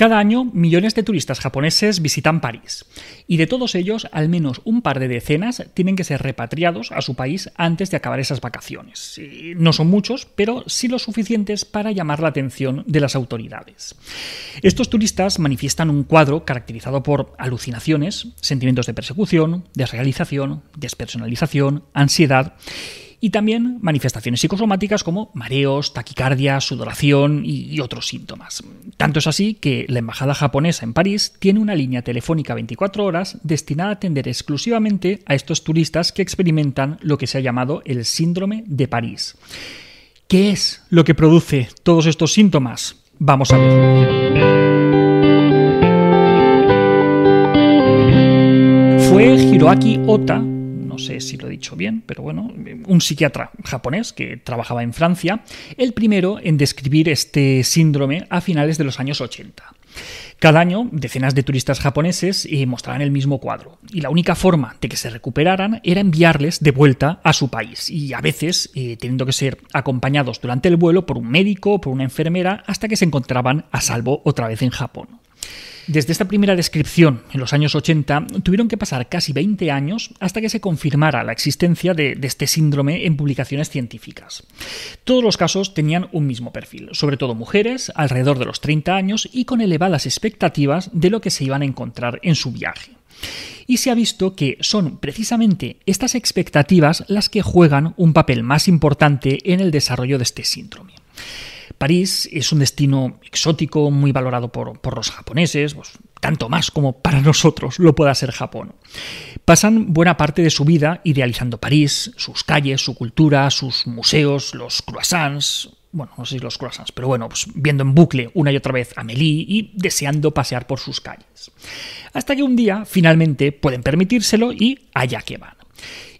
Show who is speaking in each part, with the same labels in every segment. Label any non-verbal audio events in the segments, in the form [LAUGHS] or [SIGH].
Speaker 1: Cada año, millones de turistas japoneses visitan París, y de todos ellos, al menos un par de decenas tienen que ser repatriados a su país antes de acabar esas vacaciones. No son muchos, pero sí lo suficientes para llamar la atención de las autoridades. Estos turistas manifiestan un cuadro caracterizado por alucinaciones, sentimientos de persecución, desrealización, despersonalización, ansiedad y también manifestaciones psicosomáticas como mareos, taquicardia, sudoración y, otros síntomas. Tanto es así que la Embajada japonesa en París tiene una línea telefónica 24 horas destinada a atender exclusivamente a estos turistas que experimentan lo que se ha llamado el síndrome de París. ¿Qué es lo que produce todos estos síntomas? Vamos a verlo. Fue Hiroaki Ota sé si lo he dicho bien, pero bueno, un psiquiatra japonés que trabajaba en Francia, el primero en describir este síndrome a finales de los años 80. Cada año, decenas de turistas japoneses eh, mostraban el mismo cuadro, y la única forma de que se recuperaran era enviarles de vuelta a su país, y a veces eh, teniendo que ser acompañados durante el vuelo por un médico o por una enfermera hasta que se encontraban a salvo otra vez en Japón. Desde esta primera descripción, en los años 80, tuvieron que pasar casi 20 años hasta que se confirmara la existencia de, este síndrome en publicaciones científicas. Todos los casos tenían un mismo perfil, sobre todo mujeres, alrededor de los 30 años y con elevadas expectativas de lo que se iban a encontrar en su viaje. Y se ha visto que son precisamente estas expectativas las que juegan un papel más importante en el desarrollo de este síndrome. París es un destino exótico, muy valorado por, los japoneses, pues, tanto más como para [LAUGHS] nosotros lo pueda ser Japón. Pasan buena parte de su vida idealizando París, sus calles, su cultura, sus museos, los croissants, bueno, no sé si los croissants, pero bueno, pues viendo en bucle una y otra vez a Amélie y deseando pasear por sus calles. Hasta que un día finalmente pueden permitírselo y allá que van.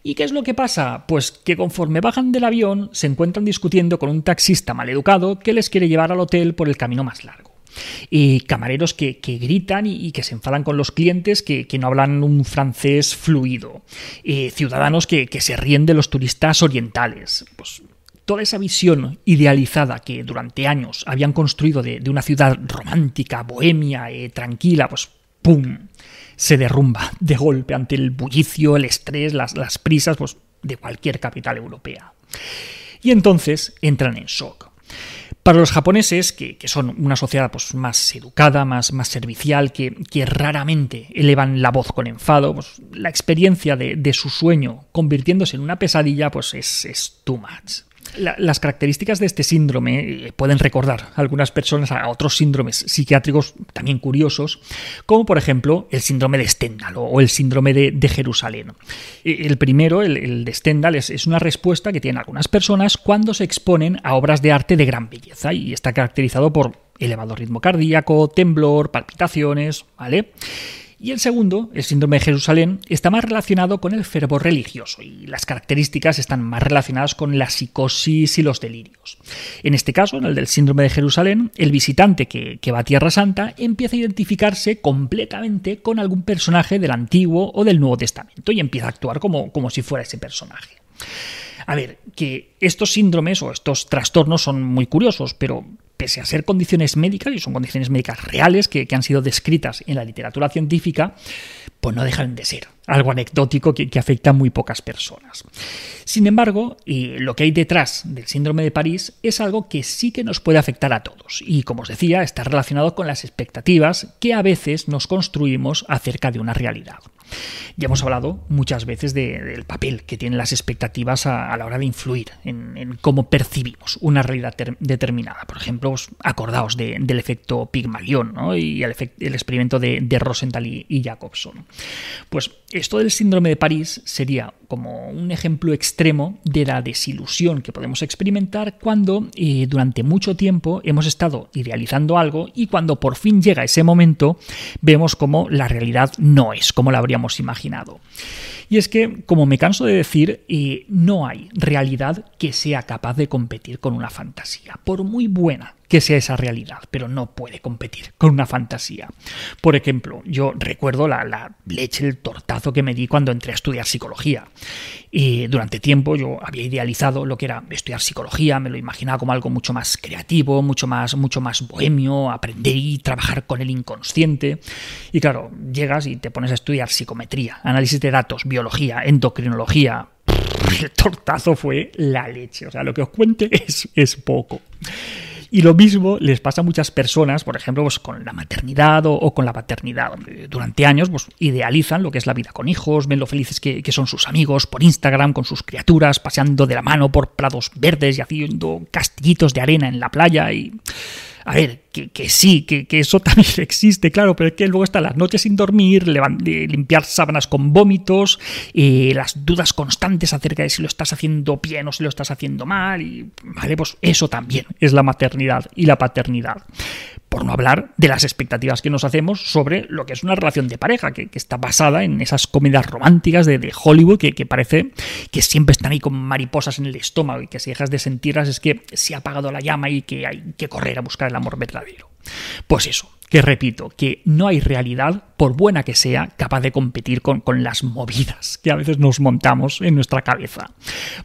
Speaker 1: ¿Y qué es lo que pasa? Pues que conforme bajan del avión se encuentran discutiendo con un taxista maleducado que les quiere llevar al hotel por el camino más largo. Y camareros que, gritan y, que se enfadan con los clientes que, no hablan un francés fluido. Ciudadanos que, se ríen de los turistas orientales. Pues toda esa visión idealizada que durante años habían construido de, una ciudad romántica, bohemia, eh, tranquila, pues ¡pum! se derrumba de golpe ante el bullicio, el estrés, las, prisas pues, de cualquier capital europea. Y entonces entran en shock. Para los japoneses, que, son una sociedad pues, más educada, más, más servicial, que, raramente elevan la voz con enfado, pues, la experiencia de, su sueño convirtiéndose en una pesadilla pues, es, es too much las características de este síndrome eh, pueden recordar a algunas personas a otros síndromes psiquiátricos también curiosos, como por ejemplo el síndrome de Stendhal o el síndrome de, Jerusalén. E, el primero, el, de Stendhal, es, una respuesta que tienen algunas personas cuando se exponen a obras de arte de gran belleza y está caracterizado por elevado ritmo cardíaco, temblor, palpitaciones, ¿vale? Y el segundo, el síndrome de Jerusalén, está más relacionado con el fervor religioso y las características están más relacionadas con la psicosis y los delirios. En este caso, en el del síndrome de Jerusalén, el visitante que, va a Tierra Santa empieza a identificarse completamente con algún personaje del Antiguo o del Nuevo Testamento y empieza a actuar como, como si fuera ese personaje. A ver, que estos síndromes o estos trastornos son muy curiosos, pero pese a ser condiciones médicas, y son condiciones médicas reales que, han sido descritas en la literatura científica, pues no dejan de ser algo anecdótico que, afecta a muy pocas personas. Sin embargo, lo que hay detrás del síndrome de París es algo que sí que nos puede afectar a todos, y como os decía, está relacionado con las expectativas que a veces nos construimos acerca de una realidad. Ya hemos hablado muchas veces del papel que tienen las expectativas a, la hora de influir en, cómo percibimos una realidad determinada. Por ejemplo, acordaos del efecto Pygmalion y el, experimento de, Rosenthal y, Jacobson. Pues esto del síndrome de París sería como un ejemplo extremo de la desilusión que podemos experimentar cuando eh, durante mucho tiempo hemos estado idealizando algo y cuando por fin llega ese momento vemos como la realidad no es como la habríamos imaginado. Y es que, como me canso de decir, eh, no hay realidad que sea capaz de competir con una fantasía, por muy buena que sea esa realidad, pero no puede competir con una fantasía. Por ejemplo, yo recuerdo la, leche, el tortazo que me di cuando entré a estudiar psicología. Y durante tiempo yo había idealizado lo que era estudiar psicología, me lo imaginaba como algo mucho más creativo, mucho más, mucho más bohemio, aprender y trabajar con el inconsciente. Y claro, llegas y te pones a estudiar psicometría, análisis de datos, biología, endocrinología. El tortazo fue la leche. O sea, lo que os cuente [LAUGHS] es, es poco. Y lo mismo les pasa a muchas personas, por ejemplo, pues, con la maternidad o, con la paternidad. Durante años pues, idealizan lo que es la vida con hijos, ven lo felices que, que son sus amigos por Instagram, con sus criaturas, paseando de la mano por prados verdes y haciendo castillitos de arena en la playa y a ver, que, sí, que, eso [LAUGHS] también existe, claro, pero es que luego están las noches sin dormir, limpiar sábanas con vómitos, eh, las dudas constantes acerca de si lo estás haciendo bien o si lo estás haciendo mal, y vale, pues eso también es la maternidad y la paternidad por no hablar de las expectativas que nos hacemos sobre lo que es una relación de pareja, que, está basada en esas comedias románticas de, Hollywood que, parece que siempre están ahí con mariposas en el estómago y que si dejas de sentirlas es que se ha apagado la llama y que hay que correr a buscar el amor verdadero. Pues eso, que repito, que no hay realidad, por buena que sea, capaz de competir con, con, las movidas que a veces nos montamos en nuestra cabeza.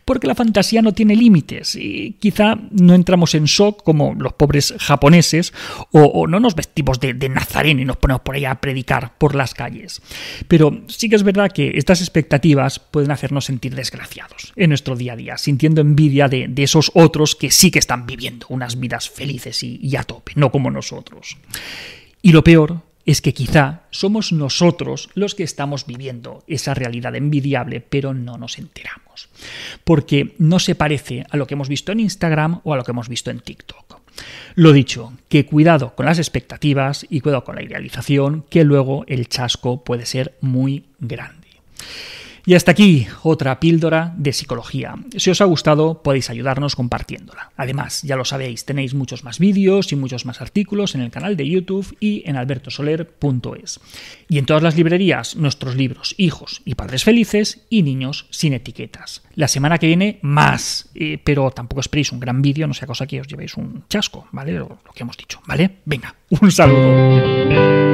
Speaker 1: Porque la fantasía no tiene límites y quizá no entramos en shock como los pobres japoneses o, no nos vestimos de, nazareno y nos ponemos por ahí a predicar por las calles. Pero sí que es verdad que estas expectativas pueden hacernos sentir desgraciados en nuestro día a día, sintiendo envidia de, de esos otros que sí que están viviendo unas vidas felices y, y a tope, no como nosotros. Y lo peor es que quizá somos nosotros los que estamos viviendo esa realidad envidiable, pero no nos enteramos. Porque no se parece a lo que hemos visto en Instagram o a lo que hemos visto en TikTok. Lo dicho, que cuidado con las expectativas y cuidado con la idealización, que luego el chasco puede ser muy grande. Y hasta aquí otra píldora de psicología. Si os ha gustado podéis ayudarnos compartiéndola. Además, ya lo sabéis, tenéis muchos más vídeos y muchos más artículos en el canal de YouTube y en albertosoler.es. Y en todas las librerías, nuestros libros Hijos y Padres Felices y Niños sin etiquetas. La semana que viene más, eh, pero tampoco esperéis un gran vídeo, no sea cosa que os llevéis un chasco, ¿vale? Lo, lo que hemos dicho, ¿vale? Venga, un saludo.